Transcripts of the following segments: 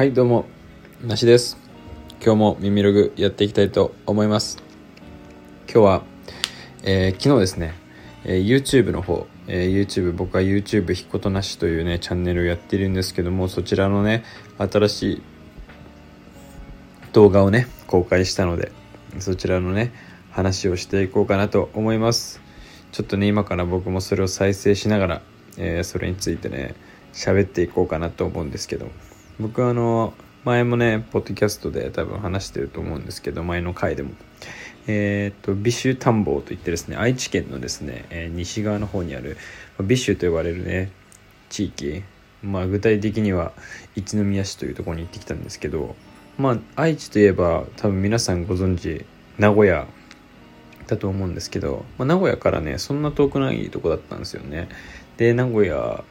はいどうも。なしです。今日も耳ログやっていきたいと思います。今日は、えー、昨日ですね、えー、YouTube の方、えー、YouTube 僕は YouTube ひことなしというねチャンネルをやっているんですけどもそちらのね新しい動画をね公開したのでそちらのね話をしていこうかなと思います。ちょっとね今から僕もそれを再生しながら、えそれについてね喋っていこうかなと思うんですけども。僕はあの前もねポッドキャストで多分話してると思うんですけど前の回でも。えっ、とビシュ田んぼといってですね愛知県のですね、えー、西側の方にあるビシュと呼ばれるね地域まあ具体的には一宮市というところに行ってきたんですけどまあ愛知といえば多分皆さんご存知名古屋だと思うんですけど、まあ、名古屋からねそんな遠くないとこだったんですよね。で名古屋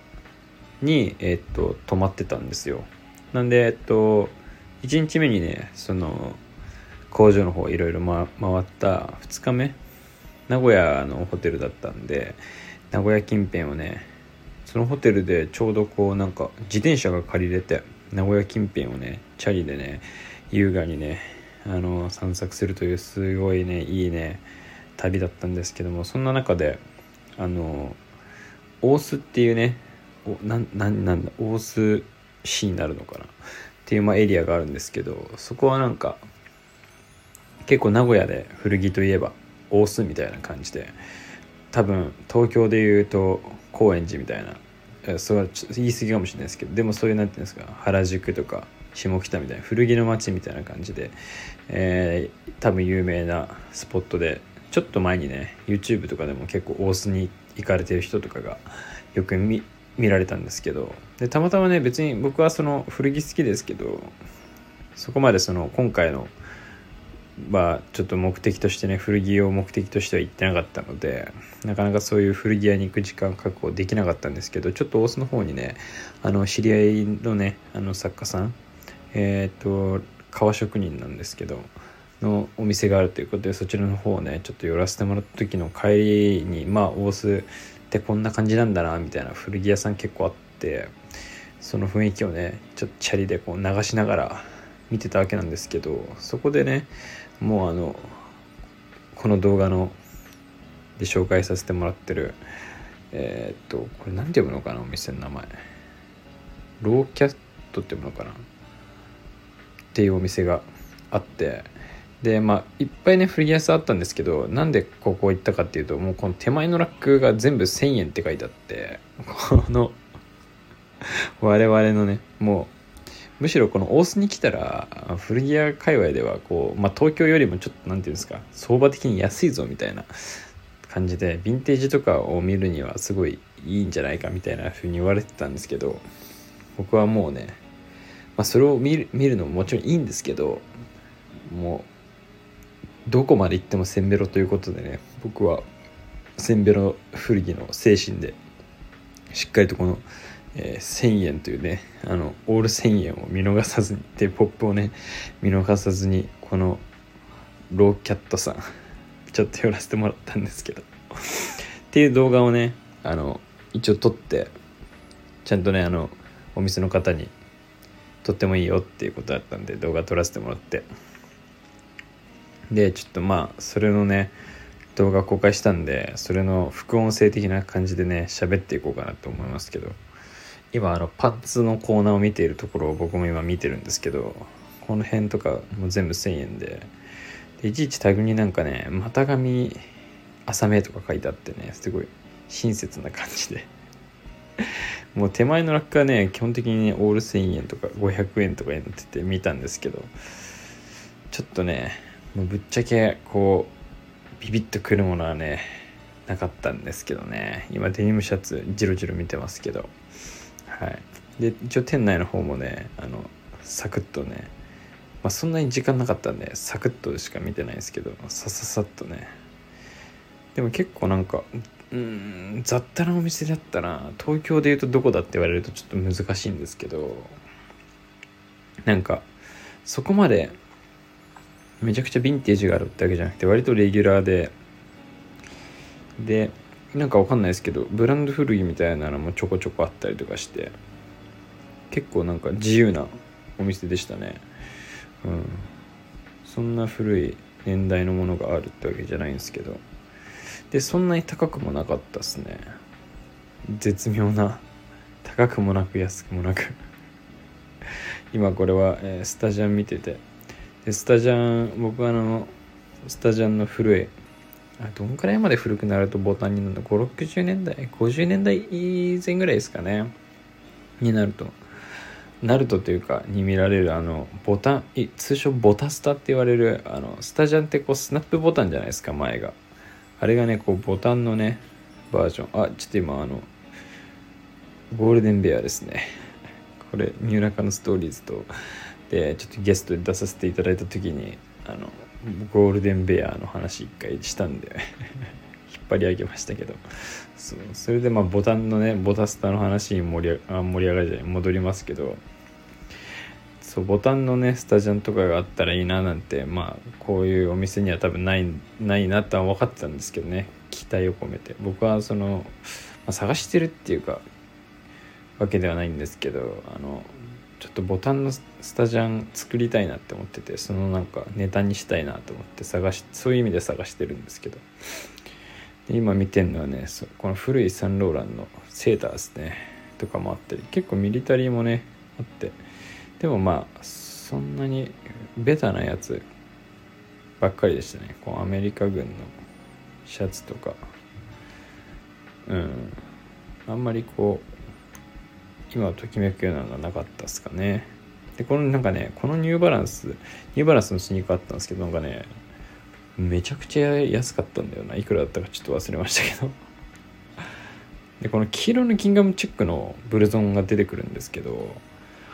にえっ、と泊まってたんですよ。なんで、えっと、1日目にね、その、工場の方いろいろ回った2日目、名古屋のホテルだったんで、名古屋近辺をね、そのホテルでちょうどこうなんか自転車が借りれて、名古屋近辺をね、チャリでね、優雅にね、あの、散策するというすごいね、いいね、旅だったんですけども、そんな中で、あの、大須っていうね、おなななんだ、大須市になるのかな？っていうまあエリアがあるんですけどそこはなんか結構名古屋で古着といえば大須みたいな感じで多分東京でいうと高円寺みたいなそれはちょっと言い過ぎかもしれないですけどでもそういう何て言うんですか原宿とか下北みたいな古着の街みたいな感じで、えー、多分有名なスポットでちょっと前にね YouTube とかでも結構大須に行かれてる人とかがよく見見られたんですけどでたまたまね別に僕はその古着好きですけどそこまでその今回のまちょっと目的としてね古着を目的としては行ってなかったのでなかなかそういう古着屋に行く時間確保できなかったんですけどちょっと大須の方にねあの知り合いのねあの作家さんえっ、と革職人なんですけどのお店があるということでそちらの方をねちょっと寄らせてもらった時の帰りにまあ大須ってこんな感じなんだなみたいな古着屋さん結構あってその雰囲気をねちょっとチャリでこう流しながら見てたわけなんですけどそこでねもうあのこの動画ので紹介させてもらってるえー、っとこれ何て読むのかなお店の名前。ローキャットって読むのかな？っていうお店があってでまあいっぱいね古着屋さんあったんですけどなんでここ行ったかっていうともうこの手前のラックが全部1000円って書いてあってこの我々のねもうむしろこの大須に来たら古着屋界隈ではこう、まあ、東京よりもちょっと何て言うんですか相場的に安いぞみたいな感じでヴィンテージとかを見るにはすごいいいんじゃないかみたいな風に言われてたんですけど僕はもうね、まあ、それを見る見るのももちろんいいんですけどもうどこまで行ってもせんべろということでね僕はせんべろ古着の精神でしっかりとこの、え、1000円というねあのオール1000円を見逃さずにでポップをね見逃さずにこのローキャットさんちょっと寄らせてもらったんですけど。っていう動画をねあの一応撮ってちゃんとねあのお店の方に撮ってもいいよっていうことだったんで動画撮らせてもらって。でちょっとまあそれのね動画公開したんでそれの副音声的な感じでね喋っていこうかなと思いますけど。今あのパンツのコーナーを見ているところを僕も今見てるんですけどこの辺とかもう全部1000円で。でいちいちタグになんかね股上浅めとか書いてあってねすごい親切な感じで。もう手前のラックはね基本的にオール1000円とか500円とかになってて見たんですけどちょっとねもうぶっちゃけこうビビッとくるものはねなかったんですけどね。今デニムシャツジロジロ見てますけど。はい。で一応店内の方もねあのサクッとねまあそんなに時間なかったんでサクッとしか見てないですけどさささっとね。でも結構なんかうん雑多なお店だったら東京でいうとどこだって言われるとちょっと難しいんですけどなんかそこまでめちゃくちゃヴィンテージがあるってわけじゃなくて割とレギュラーで。でなんかわかんないですけどブランド古着みたいなのもちょこちょこあったりとかして結構なんか自由なお店でしたね。うん。そんな古い年代のものがあるってわけじゃないんですけど。でそんなに高くもなかったっすね。絶妙な。高くもなく安くもなく。今これは、えー、スタジャン見ててでスタジャン僕はあのスタジャンの古いあどんくらいまで古くなるとボタンになるの？560年代？50年代以前ぐらいですかね。になると。ナルトというかに見られるあのボタン通称ボタスタって言われるあのスタジャンってこうスナップボタンじゃないですか前が。あれがねこうボタンのねバージョン。あちょっと今あのゴールデンベアですね。これ三浦カのストーリーズとでちょっとゲストで出させていただいた時にあのゴールデンベアの話一回したんで 引っ張り上げましたけど。そうそれでまあボタンのねボタスタの話に盛りあ盛り上がりじゃない戻りますけど。そうボタンのねスタジャンとかがあったらいいななんてまあこういうお店には多分ないないなとは分かってたんですけどね。期待を込めて。僕はその、まあ、探してるっていうかわけではないんですけどあのちょっとボタンのスタジャン作りたいなって思っててそのなんかネタにしたいなと思って探しそういう意味で探してるんですけど。今見てるのはねこの古いサンローランのセーターですね。とかもあったり結構ミリタリーもねあって。でもまあそんなにベタなやつばっかりでしたね。こうアメリカ軍のシャツとか。うん。あんまりこうう今ときめくようなのがなかったですかね。でこのなんかねこのニューバランスニューバランスのスニーカーあったんですけどなんかねめちゃくちゃ安かったんだよな。いくらだったかちょっと忘れましたけど。でこの黄色のキンガムチェックのブルゾンが出てくるんですけど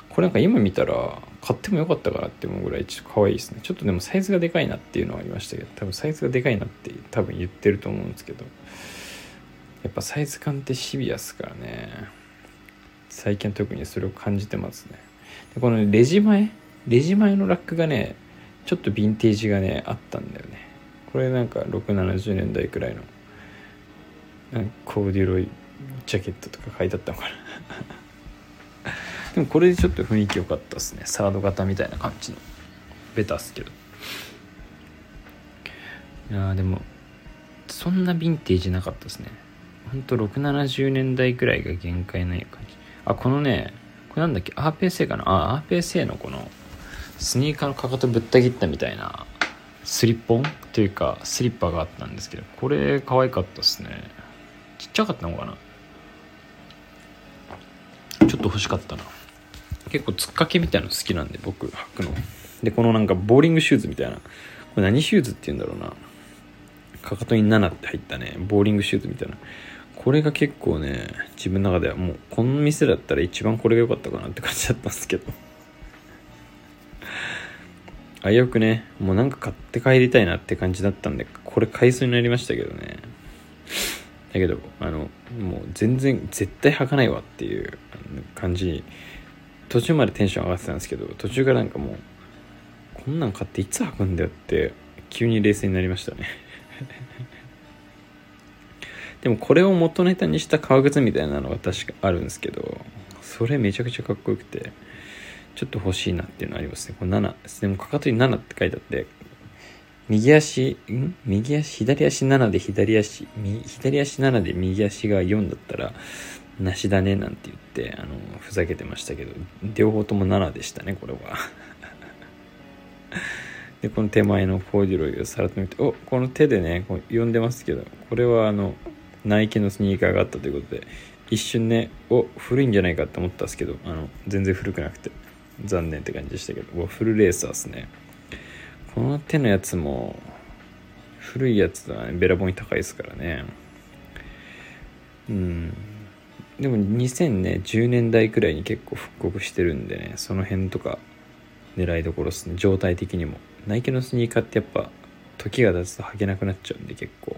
これなんか今見たら買ってもよかったかなって思うぐらいちょっと可愛いですね。ちょっとでもサイズがでかいなっていうのはありましたけど多分サイズがでかいなって多分言ってると思うんですけどやっぱサイズ感ってシビアっすからね。最近特にそれを感じてますね。でこのレジ前？レジ前のラックがねちょっとヴィンテージがねあったんだよね。これなんか670年代くらいのコーデュロイジャケットとか書いてあったのかな。でもこれでちょっと雰囲気良かったっすね。サード型みたいな感じの。ベタっすけど。いやでもそんなヴィンテージなかったですね。ほんと670年代くらいが限界ない感じ。あ、このね、これなんだっけ、アーペーセーかな？あ、アーペーセーのこの、スニーカーのかかとぶった切ったみたいな、スリッポン？というか、スリッパがあったんですけど、これ可愛かったっすね。ちっちゃかったのかな？ちょっと欲しかったな。結構つっかけみたいなの好きなんで、僕、履くの。で、このなんかボーリングシューズみたいな。これ何シューズって言うんだろうな。かかとに7って入ったね、ボーリングシューズみたいな。これが結構ね自分の中ではもうこの店だったら一番これが良かったかなって感じだったんですけど。あよくねもうなんか買って帰りたいなって感じだったんでこれ買いそうになりましたけどね。だけどあのもう全然絶対履かないわっていう感じに途中までテンション上がってたんですけど途中からなんかもうこんなん買っていつ履くんだよって急に冷静になりましたね。でもこれを元ネタにした革靴みたいなのが確かあるんですけどそれめちゃくちゃかっこよくてちょっと欲しいなっていうのありますね。これ7でもかかとに7って書いてあって右足ん？右足？左足7で左足左足7で右足が4だったらなしだねなんて言ってあのふざけてましたけど両方とも7でしたねこれは。でこの手前のコーデュロイをさらっと見ておこの手でねこう呼んでますけどこれはあのナイキのスニーカーがあったということで一瞬ねお古いんじゃないかって思ったんですけどあの全然古くなくて残念って感じでしたけどフルレーサーですね。この手のやつも古いやつだね。べらぼうに高いですからね。うん。でも2010年代くらいに結構復刻してるんでねその辺とか狙いどころですね。状態的にも。ナイキのスニーカーってやっぱ時が経つと履けなくなっちゃうんで結構。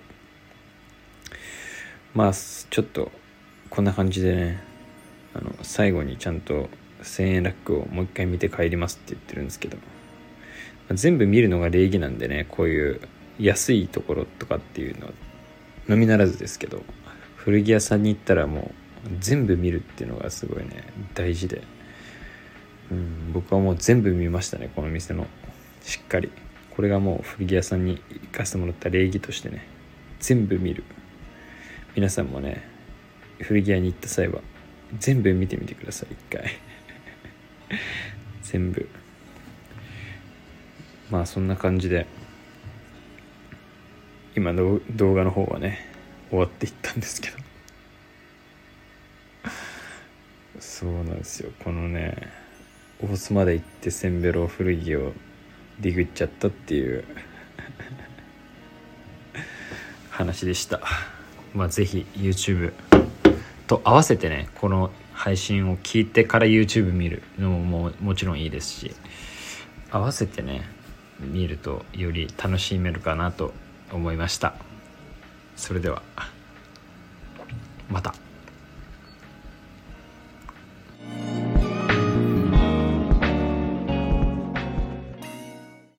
まあちょっとこんな感じでねあの最後にちゃんと1000円ラックをもう一回見て帰りますって言ってるんですけど、まあ、全部見るのが礼儀なんでねこういう安いところとかっていうのはのみならずですけど古着屋さんに行ったらもう全部見るっていうのがすごいね大事で。うん、僕はもう全部見ましたねこの店の。しっかり。これがもう古着屋さんに行かせてもらった礼儀としてね全部見る。皆さんもね古着屋に行った際は全部見てみてください一回。全部。まあそんな感じで今の動画の方はね終わっていったんですけど。そうなんですよ。このね大津まで行ってセンベロ古着をディグっちゃったっていう話でした。まあぜひ YouTube と合わせてねこの配信を聞いてから YouTube 見るのもももちろんいいですし合わせてね見るとより楽しめるかなと思いましたそれではまた。